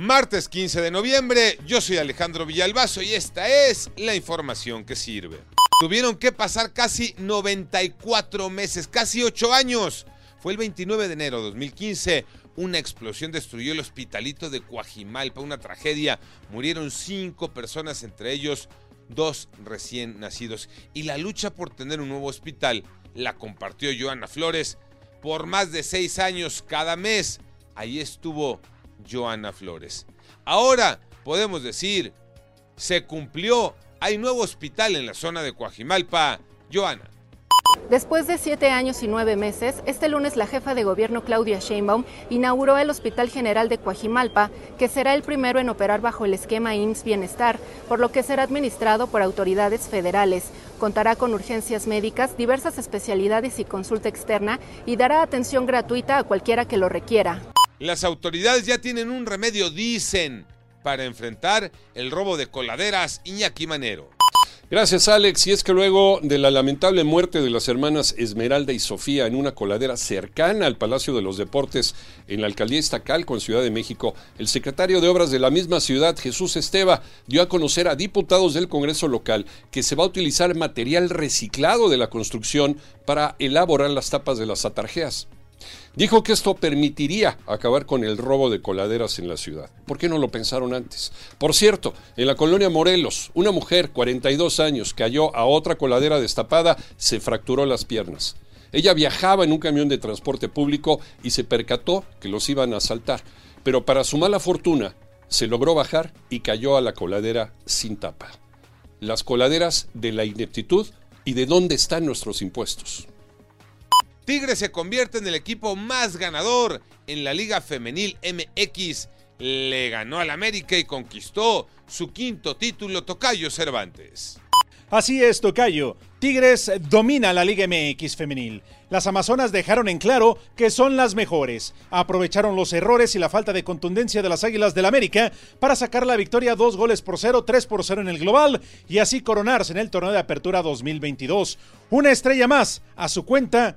Martes 15 de noviembre, yo soy Alejandro Villalbazo y esta es la información que sirve. Tuvieron que pasar casi 94 meses, casi 8 años. Fue el 29 de enero de 2015. Una explosión destruyó el hospitalito de Coajimalpa, una tragedia. Murieron cinco personas, entre ellos dos recién nacidos. Y la lucha por tener un nuevo hospital la compartió Joana Flores por más de seis años cada mes. Ahí estuvo Joana Flores. Ahora podemos decir, se cumplió, hay nuevo hospital en la zona de Coajimalpa. Joana. Después de siete años y nueve meses, este lunes la jefa de gobierno Claudia Sheinbaum inauguró el Hospital General de Coajimalpa, que será el primero en operar bajo el esquema IMSS Bienestar, por lo que será administrado por autoridades federales. Contará con urgencias médicas, diversas especialidades y consulta externa y dará atención gratuita a cualquiera que lo requiera. Las autoridades ya tienen un remedio, dicen, para enfrentar el robo de coladeras Iñaki Manero. Gracias Alex. Y es que luego de la lamentable muerte de las hermanas Esmeralda y Sofía en una coladera cercana al Palacio de los Deportes en la alcaldía Iztacalco en Ciudad de México, el secretario de Obras de la misma ciudad, Jesús Esteva, dio a conocer a diputados del Congreso local que se va a utilizar material reciclado de la construcción para elaborar las tapas de las atarjeas. Dijo que esto permitiría acabar con el robo de coladeras en la ciudad. ¿Por qué no lo pensaron antes? Por cierto, en la colonia Morelos, una mujer, 42 años, cayó a otra coladera destapada, se fracturó las piernas. Ella viajaba en un camión de transporte público y se percató que los iban a asaltar. Pero para su mala fortuna, se logró bajar y cayó a la coladera sin tapa. Las coladeras de la ineptitud y de dónde están nuestros impuestos. Tigres se convierte en el equipo más ganador en la Liga Femenil MX. Le ganó al América y conquistó su quinto título Tocayo Cervantes. Así es, Tocayo. Tigres domina la Liga MX femenil. Las Amazonas dejaron en claro que son las mejores. Aprovecharon los errores y la falta de contundencia de las Águilas del América para sacar la victoria dos goles por cero, tres por cero en el global y así coronarse en el torneo de apertura 2022. Una estrella más a su cuenta